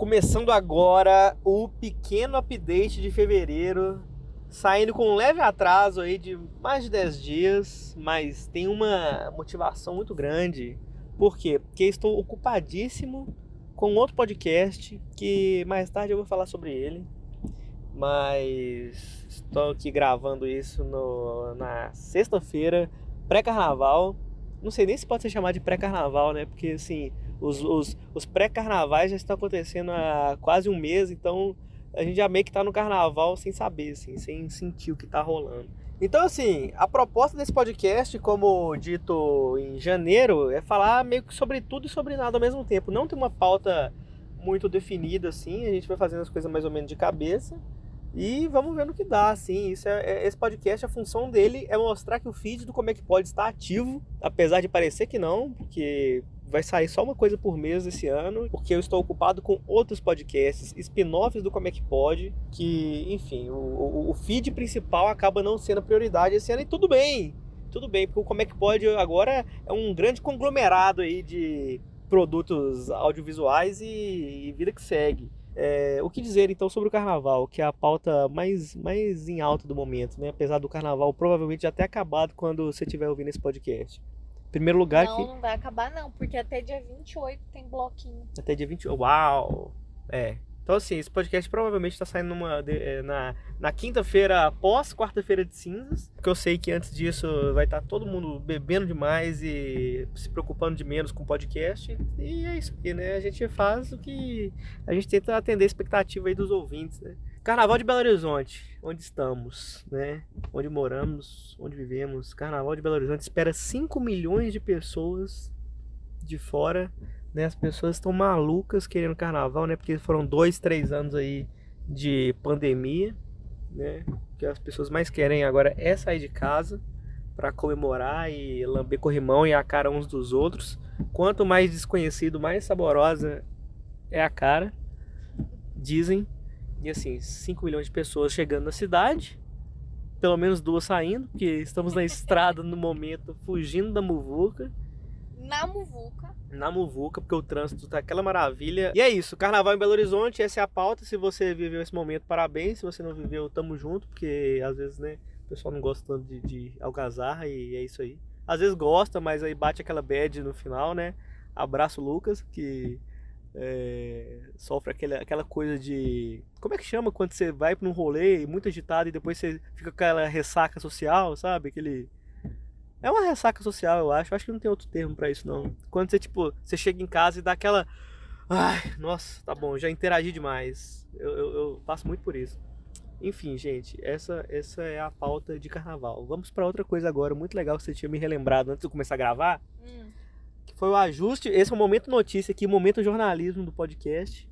Começando agora o pequeno update de fevereiro, saindo com um leve atraso aí de mais de 10 dias, mas tem uma motivação muito grande. Por quê? Porque estou ocupadíssimo com outro podcast que mais tarde eu vou falar sobre ele. Mas estou aqui gravando isso no, na sexta-feira, pré-carnaval. Não sei nem se pode ser chamado de pré-carnaval, né? Porque assim, os, os, os pré-carnavais já estão acontecendo há quase um mês, então a gente já meio que tá no carnaval sem saber, assim, sem sentir o que tá rolando. Então, assim, a proposta desse podcast, como dito em janeiro, é falar meio que sobre tudo e sobre nada ao mesmo tempo. Não tem uma pauta muito definida, assim, a gente vai fazendo as coisas mais ou menos de cabeça. E vamos ver no que dá, assim. Isso é, é, esse podcast, a função dele é mostrar que o feed do Como é que Pode está ativo, apesar de parecer que não, porque vai sair só uma coisa por mês esse ano, porque eu estou ocupado com outros podcasts, spin-offs do Como é que Pode, que, enfim, o, o, o feed principal acaba não sendo prioridade esse ano, e tudo bem, tudo bem, porque o Como é que Pode agora é um grande conglomerado aí de produtos audiovisuais e, e vida que segue. É, o que dizer então sobre o carnaval, que é a pauta mais, mais em alta do momento, né? Apesar do carnaval provavelmente já ter acabado quando você estiver ouvindo esse podcast. Primeiro lugar não, que. Não, não vai acabar, não, porque até dia 28 tem bloquinho. Até dia 28. Uau! É. Então, assim, esse podcast provavelmente está saindo numa, é, na, na quinta-feira após quarta-feira de cinzas. Porque eu sei que antes disso vai estar todo mundo bebendo demais e se preocupando de menos com o podcast. E é isso aqui, né? A gente faz o que. A gente tenta atender a expectativa aí dos ouvintes, né? Carnaval de Belo Horizonte, onde estamos, né? Onde moramos, onde vivemos. Carnaval de Belo Horizonte espera 5 milhões de pessoas de fora né? As pessoas estão malucas querendo carnaval, né? Porque foram dois, três anos aí de pandemia, né? O que as pessoas mais querem agora é sair de casa para comemorar e lamber corrimão e a cara uns dos outros. Quanto mais desconhecido, mais saborosa é a cara, dizem. E assim, 5 milhões de pessoas chegando na cidade, pelo menos duas saindo, porque estamos na estrada no momento, fugindo da muvuca. Na muvuca na Muvuca, porque o trânsito tá aquela maravilha. E é isso, Carnaval em Belo Horizonte, essa é a pauta. Se você viveu esse momento, parabéns. Se você não viveu, tamo junto, porque às vezes, né, o pessoal não gosta tanto de, de algazarra e é isso aí. Às vezes gosta, mas aí bate aquela bad no final, né? Abraço, Lucas, que é, sofre aquela, aquela coisa de. Como é que chama quando você vai para um rolê muito agitado e depois você fica com aquela ressaca social, sabe? Aquele é uma ressaca social, eu acho. Eu acho que não tem outro termo para isso, não. Quando você, tipo, você chega em casa e dá aquela. Ai, nossa, tá bom, já interagi demais. Eu, eu, eu passo muito por isso. Enfim, gente, essa, essa é a pauta de carnaval. Vamos para outra coisa agora, muito legal que você tinha me relembrado antes de eu começar a gravar. Hum. Que foi o ajuste. Esse é o momento notícia aqui, momento jornalismo do podcast.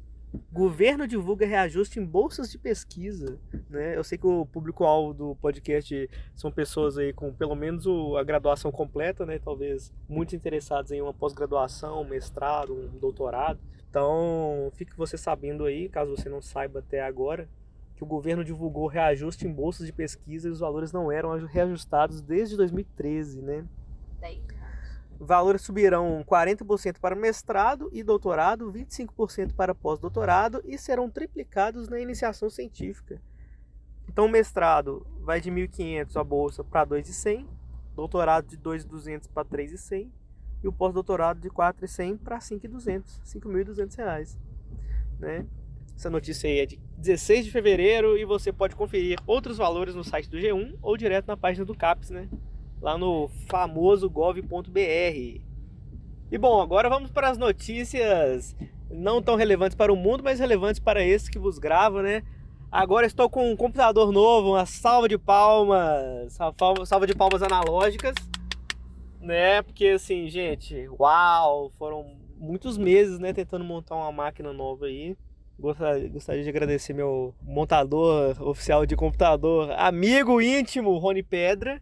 Governo divulga reajuste em bolsas de pesquisa. Né? Eu sei que o público-alvo do podcast são pessoas aí com pelo menos a graduação completa, né? talvez muitos interessados em uma pós-graduação, um mestrado, um doutorado. Então, fique você sabendo aí, caso você não saiba até agora, que o governo divulgou reajuste em bolsas de pesquisa e os valores não eram reajustados desde 2013, né? Valores subirão 40% para mestrado e doutorado, 25% para pós-doutorado e serão triplicados na iniciação científica. Então, o mestrado vai de 1.500 a bolsa para 2.100, doutorado de 2.200 para 3.100 e o pós-doutorado de 4.100 para 5.200, 5.200 reais, né? Essa notícia aí é de 16 de fevereiro e você pode conferir outros valores no site do G1 ou direto na página do CAPES, né? Lá no famoso gov.br. E bom, agora vamos para as notícias não tão relevantes para o mundo, mas relevantes para esse que vos grava, né? Agora estou com um computador novo, uma salva de palmas, salva de palmas analógicas, né? Porque assim, gente, uau, foram muitos meses, né, tentando montar uma máquina nova aí. Gostaria, gostaria de agradecer meu montador oficial de computador, amigo íntimo, Rony Pedra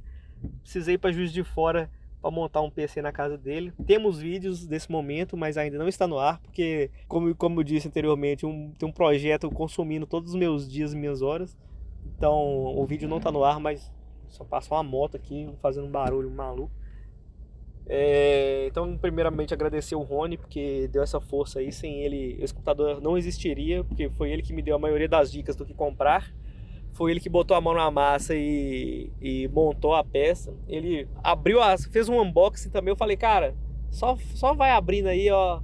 precisei para Juiz de Fora para montar um PC na casa dele. Temos vídeos desse momento, mas ainda não está no ar, porque, como, como eu disse anteriormente, um, tem um projeto consumindo todos os meus dias e minhas horas. Então o vídeo não está no ar, mas só passa uma moto aqui fazendo um barulho maluco. É, então, primeiramente, agradecer o Rony, porque deu essa força aí. Sem ele, esse computador não existiria, porque foi ele que me deu a maioria das dicas do que comprar. Foi ele que botou a mão na massa e, e montou a peça. Ele abriu, as, fez um unboxing também. Eu falei, cara, só, só vai abrindo aí, ó.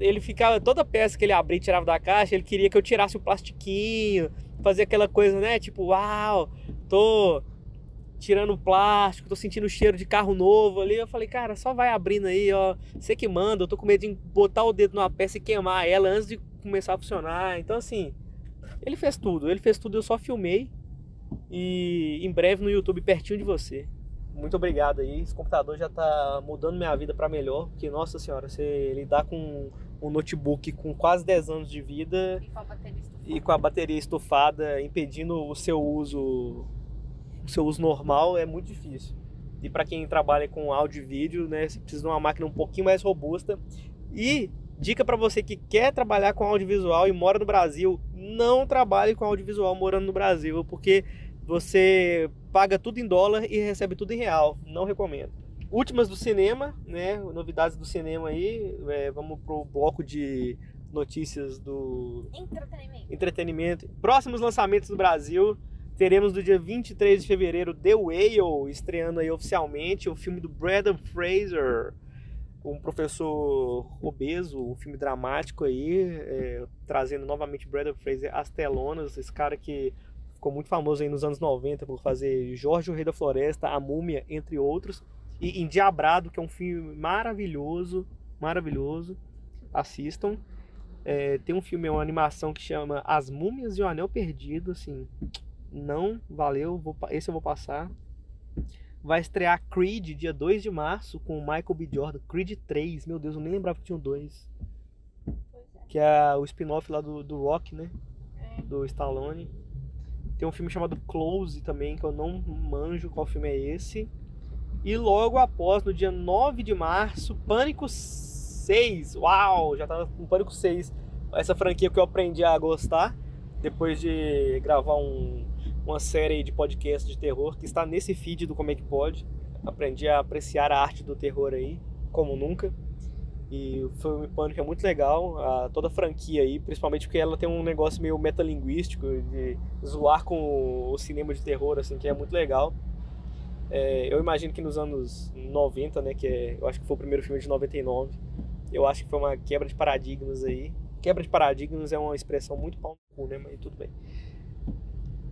Ele ficava, toda peça que ele abria e tirava da caixa, ele queria que eu tirasse o plastiquinho, fazer aquela coisa, né? Tipo, uau, tô tirando plástico, tô sentindo o cheiro de carro novo ali. Eu falei, cara, só vai abrindo aí, ó. Você que manda, eu tô com medo de botar o dedo numa peça e queimar ela antes de começar a funcionar. Então, assim, ele fez tudo, ele fez tudo, eu só filmei. E em breve no YouTube pertinho de você. Muito obrigado aí. Esse computador já tá mudando minha vida para melhor, porque nossa senhora, você lidar com um notebook com quase 10 anos de vida E com a bateria estufada. e com a bateria estufada impedindo o seu uso o seu uso normal é muito difícil. E para quem trabalha com áudio e vídeo, né, você precisa de uma máquina um pouquinho mais robusta. E dica para você que quer trabalhar com audiovisual e mora no Brasil, não trabalhe com audiovisual morando no Brasil, porque você paga tudo em dólar e recebe tudo em real. Não recomendo. Últimas do cinema, né? Novidades do cinema aí. É, vamos pro bloco de notícias do Entretenimento. entretenimento. Próximos lançamentos do Brasil. Teremos no dia 23 de fevereiro The Whale, estreando aí oficialmente o filme do Brandon Fraser, um professor obeso, um filme dramático aí, é, trazendo novamente Brandon Fraser às telonas, esse cara que ficou muito famoso aí nos anos 90 por fazer Jorge o Rei da Floresta, A Múmia, entre outros, e Endiabrado, que é um filme maravilhoso, maravilhoso, assistam. É, tem um filme, uma animação que chama As Múmias e o Anel Perdido, assim, não valeu, vou, esse eu vou passar. Vai estrear Creed dia 2 de março com o Michael B. Jordan, Creed 3, meu Deus, eu nem lembrava que tinha um 2. Pois é. Que é o spin-off lá do, do Rock, né? É. Do Stallone. Tem um filme chamado Close também, que eu não manjo qual filme é esse. E logo após, no dia 9 de março, Pânico 6. Uau, já tá com Pânico 6. Essa franquia que eu aprendi a gostar depois de gravar um, uma série de podcast de terror que está nesse feed do Como é que Pode. Aprendi a apreciar a arte do terror aí, como nunca. E o filme Pânico é muito legal, a, toda a franquia aí, principalmente porque ela tem um negócio meio metalinguístico de zoar com o cinema de terror, assim, que é muito legal. É, eu imagino que nos anos 90, né, que é, eu acho que foi o primeiro filme de 99, eu acho que foi uma quebra de paradigmas aí. Quebra de paradigmas é uma expressão muito pau no cu, né, mas tudo bem.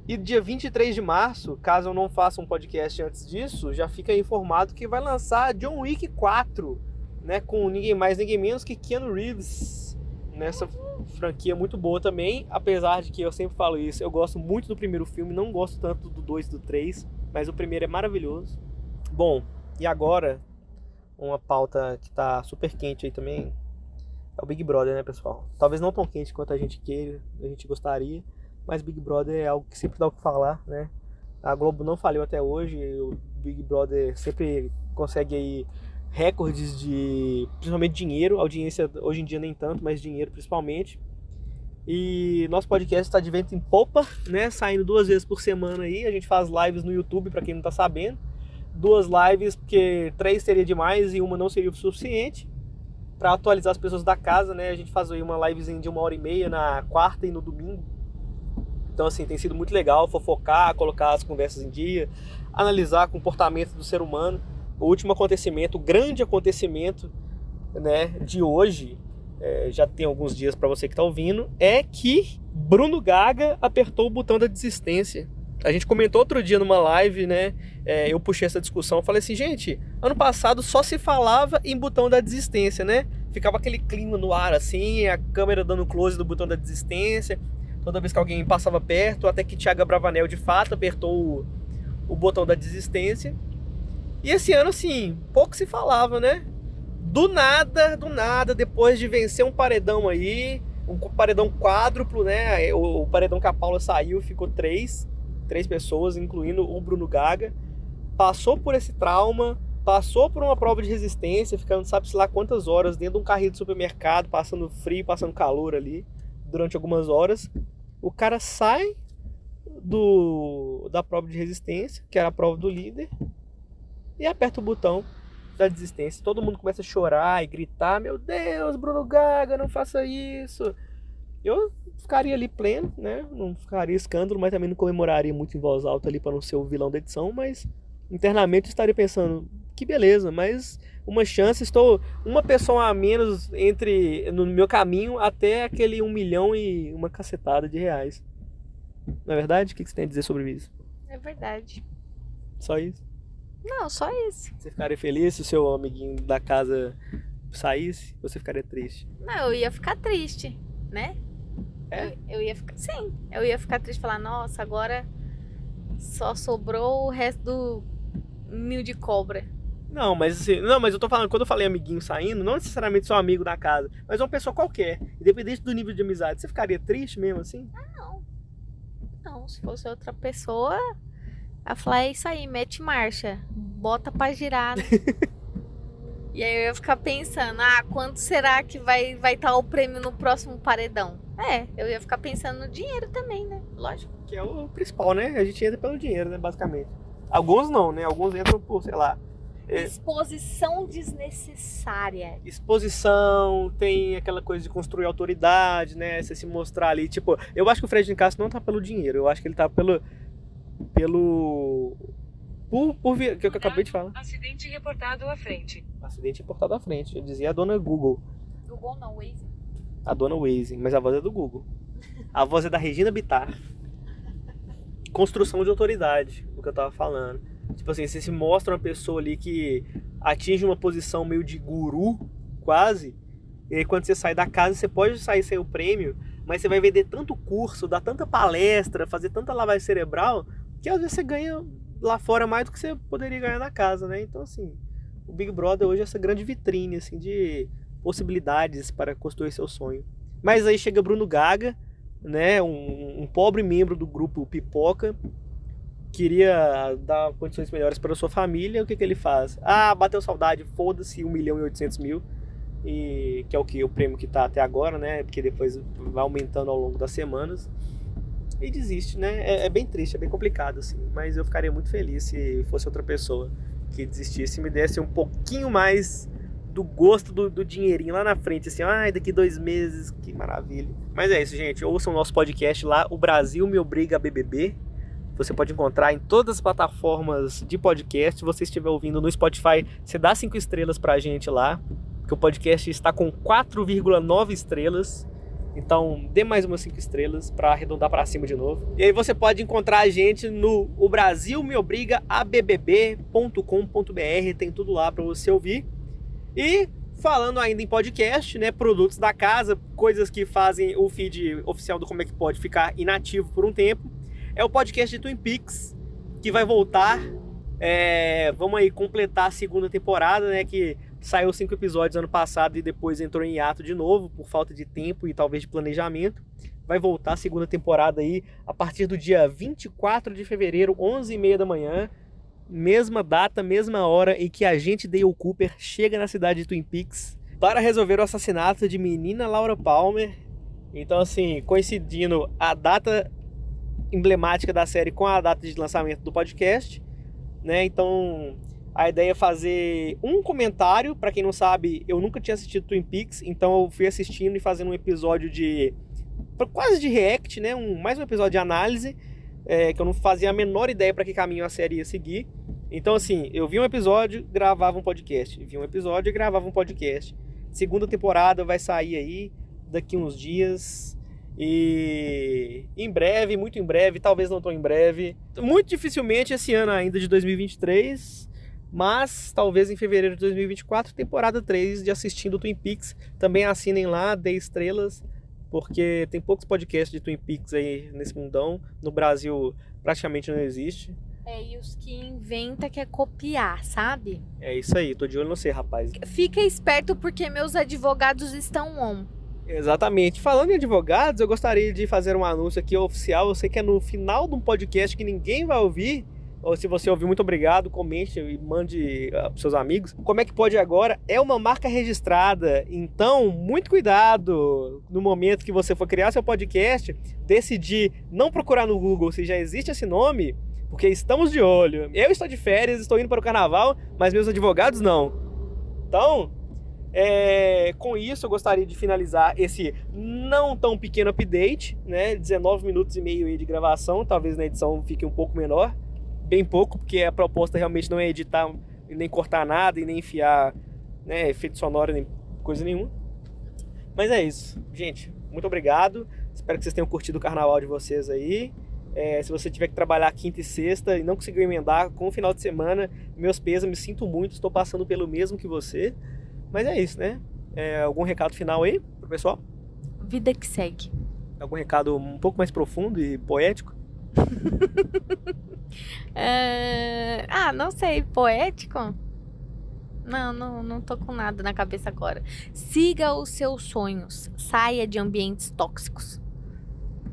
E dia 23 de março, caso eu não faça um podcast antes disso, já fica informado que vai lançar John Wick 4, né, com ninguém mais, ninguém menos que Keanu Reeves, nessa franquia muito boa também, apesar de que eu sempre falo isso, eu gosto muito do primeiro filme, não gosto tanto do 2 e do 3, mas o primeiro é maravilhoso. Bom, e agora, uma pauta que tá super quente aí também, é o Big Brother, né, pessoal? Talvez não tão quente quanto a gente queira, a gente gostaria, mas Big Brother é algo que sempre dá o que falar, né? A Globo não faliu até hoje, o Big Brother sempre consegue aí recordes de, principalmente dinheiro, audiência hoje em dia nem tanto, mas dinheiro principalmente. E nosso podcast está de vento em popa, né? Saindo duas vezes por semana aí. A gente faz lives no YouTube, para quem não tá sabendo. Duas lives, porque três seria demais e uma não seria o suficiente. Para atualizar as pessoas da casa, né? A gente faz aí uma livezinha de uma hora e meia na quarta e no domingo. Então, assim, tem sido muito legal fofocar, colocar as conversas em dia, analisar comportamento do ser humano. O último acontecimento, o grande acontecimento né, de hoje, é, já tem alguns dias para você que está ouvindo, é que Bruno Gaga apertou o botão da desistência. A gente comentou outro dia numa live, né? é, eu puxei essa discussão, falei assim, gente, ano passado só se falava em botão da desistência, né? Ficava aquele clima no ar assim, a câmera dando close do botão da desistência, toda vez que alguém passava perto, até que Thiago Bravanel de fato apertou o, o botão da desistência. E esse ano, assim, pouco se falava, né? Do nada, do nada, depois de vencer um paredão aí, um paredão quádruplo, né? O, o paredão que a Paula saiu ficou três, três pessoas, incluindo o Bruno Gaga. Passou por esse trauma, passou por uma prova de resistência, ficando sabe-se lá quantas horas dentro de um carrinho de supermercado, passando frio, passando calor ali, durante algumas horas. O cara sai do da prova de resistência, que era a prova do líder, e aperta o botão da desistência. Todo mundo começa a chorar e gritar: Meu Deus, Bruno Gaga, não faça isso. Eu ficaria ali pleno, né? Não ficaria escândalo, mas também não comemoraria muito em voz alta ali para não ser o vilão da edição. Mas internamente estaria pensando: Que beleza, mas uma chance, estou uma pessoa a menos entre no meu caminho até aquele um milhão e uma cacetada de reais. Não é verdade? O que você tem a dizer sobre isso? É verdade. Só isso? Não, só isso. Você ficaria feliz se o seu amiguinho da casa saísse? Você ficaria triste? Não, eu ia ficar triste, né? É? Eu, eu ia ficar. Sim, eu ia ficar triste e falar, nossa, agora só sobrou o resto do mil de cobra. Não, mas assim, não, mas eu tô falando, quando eu falei amiguinho saindo, não necessariamente seu amigo da casa, mas uma pessoa qualquer, independente do nível de amizade, você ficaria triste mesmo assim? Ah, não. Não, se fosse outra pessoa, a falar, é isso aí, mete marcha, bota pra girar. né? e aí eu ia ficar pensando, ah, quanto será que vai estar vai tá o prêmio no próximo paredão? É, eu ia ficar pensando no dinheiro também, né? Lógico. Que é o principal, né? A gente entra pelo dinheiro, né, basicamente. Alguns não, né? Alguns entram por, sei lá. Exposição desnecessária. Exposição, tem aquela coisa de construir autoridade, né? Você se mostrar ali. Tipo, eu acho que o Fred Nicasso não tá pelo dinheiro, eu acho que ele tá pelo. pelo. Por, por que eu acabei de falar. Acidente reportado à frente. Acidente reportado à frente. Eu dizia a dona Google. Google não, Waze. A dona Waze, mas a voz é do Google. A voz é da Regina Bittar. Construção de autoridade, o que eu tava falando. Tipo assim, você se mostra uma pessoa ali que atinge uma posição meio de guru, quase. E aí quando você sai da casa, você pode sair sem o prêmio, mas você vai vender tanto curso, dar tanta palestra, fazer tanta lavagem cerebral, que às vezes você ganha lá fora mais do que você poderia ganhar na casa, né? Então assim, o Big Brother hoje é essa grande vitrine assim de possibilidades para construir seu sonho. Mas aí chega Bruno Gaga, né, um, um pobre membro do grupo Pipoca, queria dar condições melhores para sua família, o que, que ele faz? Ah, bateu saudade, foda-se, 1 milhão e 800 mil, e, que é o que o prêmio que está até agora, né? Porque depois vai aumentando ao longo das semanas. E desiste, né? É, é, bem triste, é bem complicado, assim. Mas eu ficaria muito feliz se fosse outra pessoa que desistisse e me desse um pouquinho mais do gosto do, do dinheirinho lá na frente, assim, ai, daqui dois meses, que maravilha. Mas é isso, gente. Ouçam o nosso podcast lá, O Brasil Me Obriga a BBB. Você pode encontrar em todas as plataformas de podcast. Se você estiver ouvindo no Spotify, você dá cinco estrelas pra gente lá. Que o podcast está com 4,9 estrelas. Então, dê mais umas 5 estrelas para arredondar para cima de novo. E aí você pode encontrar a gente no o Brasil me obriga a bbb.com.br, tem tudo lá para você ouvir. E falando ainda em podcast, né, produtos da casa, coisas que fazem o feed oficial do Como é que pode ficar inativo por um tempo é o podcast de Twin Peaks, que vai voltar. É, vamos aí completar a segunda temporada, né? Que saiu cinco episódios ano passado e depois entrou em hiato de novo por falta de tempo e talvez de planejamento. Vai voltar a segunda temporada aí a partir do dia 24 de fevereiro, 11h30 da manhã. Mesma data, mesma hora em que a gente Dale Cooper chega na cidade de Twin Peaks para resolver o assassinato de menina Laura Palmer. Então, assim, coincidindo a data emblemática da série com a data de lançamento do podcast, né? Então, a ideia é fazer um comentário, para quem não sabe, eu nunca tinha assistido Twin Peaks, então eu fui assistindo e fazendo um episódio de quase de react, né? Um, mais um episódio de análise, é, que eu não fazia a menor ideia para que caminho a série ia seguir. Então, assim, eu vi um episódio, gravava um podcast. Vi um episódio e gravava um podcast. Segunda temporada vai sair aí daqui uns dias. E em breve, muito em breve, talvez não tão em breve, muito dificilmente esse ano ainda de 2023, mas talvez em fevereiro de 2024, temporada 3 de Assistindo Twin Peaks. Também assinem lá, dê estrelas, porque tem poucos podcasts de Twin Peaks aí nesse mundão. No Brasil praticamente não existe. É, e os que inventa quer copiar, sabe? É isso aí, tô de olho no você, rapaz. Fica esperto porque meus advogados estão on. Exatamente. Falando em advogados, eu gostaria de fazer um anúncio aqui oficial. Eu sei que é no final de um podcast que ninguém vai ouvir. Ou se você ouvir, muito obrigado, comente e mande uh, para seus amigos. Como é que pode agora? É uma marca registrada. Então, muito cuidado no momento que você for criar seu podcast, decidir não procurar no Google se já existe esse nome, porque estamos de olho. Eu estou de férias, estou indo para o carnaval, mas meus advogados não. Então, é, com isso eu gostaria de finalizar esse não tão pequeno update, né? 19 minutos e meio de gravação, talvez na edição fique um pouco menor, bem pouco, porque a proposta realmente não é editar nem cortar nada e nem enfiar né, efeito sonoro nem coisa nenhuma. Mas é isso, gente. Muito obrigado. Espero que vocês tenham curtido o carnaval de vocês aí. É, se você tiver que trabalhar quinta e sexta e não conseguiu emendar com o final de semana, meus pesos, me sinto muito, estou passando pelo mesmo que você. Mas é isso, né? É, algum recado final aí pro pessoal? Vida que segue. Algum recado um pouco mais profundo e poético? É, Ah, não sei, poético? Não, não, não tô com nada na cabeça agora. Siga os seus sonhos. Saia de ambientes tóxicos.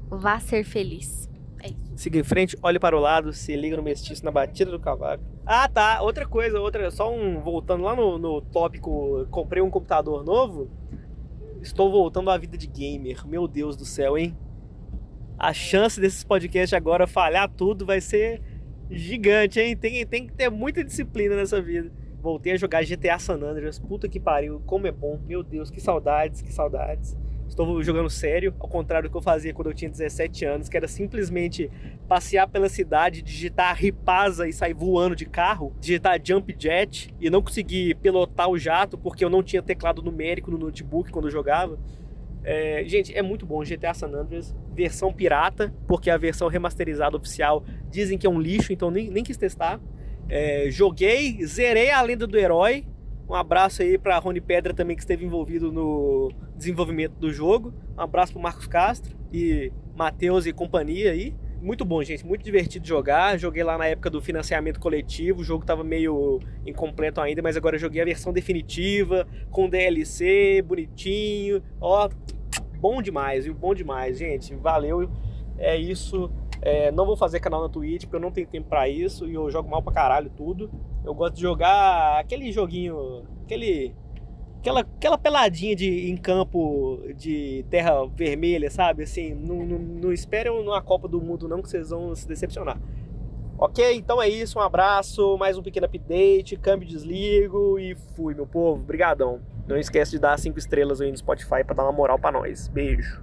Vá ser feliz. É isso. Siga em frente, olhe para o lado, se liga no mestiço na batida do cavaco. Ah, tá. Outra coisa, outra, só um voltando lá no, no tópico, comprei um computador novo. Estou voltando à vida de gamer. Meu Deus do céu, hein? A chance desses podcasts agora falhar tudo vai ser gigante, hein? Tem, tem que ter muita disciplina nessa vida. Voltei a jogar GTA San Andreas. Puta que pariu, como é bom. Meu Deus, que saudades, que saudades. Estou jogando sério, ao contrário do que eu fazia quando eu tinha 17 anos, que era simplesmente passear pela cidade, digitar ripasa e sair voando de carro, digitar jump jet e não conseguir pilotar o jato porque eu não tinha teclado numérico no notebook quando eu jogava. É, gente, é muito bom GTA San Andreas, versão pirata, porque a versão remasterizada oficial dizem que é um lixo, então nem, nem quis testar. É, joguei, zerei a lenda do herói. Um abraço aí pra Rony Pedra também que esteve envolvido no desenvolvimento do jogo. Um abraço pro Marcos Castro e Matheus e companhia aí. Muito bom, gente, muito divertido jogar. Joguei lá na época do financiamento coletivo, o jogo tava meio incompleto ainda, mas agora joguei a versão definitiva, com DLC, bonitinho. Ó, bom demais, viu? Bom demais, gente. Valeu. É isso. É, não vou fazer canal na Twitch porque eu não tenho tempo pra isso e eu jogo mal pra caralho tudo. Eu gosto de jogar aquele joguinho, aquele aquela, aquela peladinha de, em campo de terra vermelha, sabe? Assim, não, não, não esperem uma Copa do Mundo não que vocês vão se decepcionar. Ok? Então é isso, um abraço, mais um pequeno update, câmbio desligo e fui, meu povo. Obrigadão. Não esquece de dar cinco estrelas aí no Spotify pra dar uma moral pra nós. Beijo.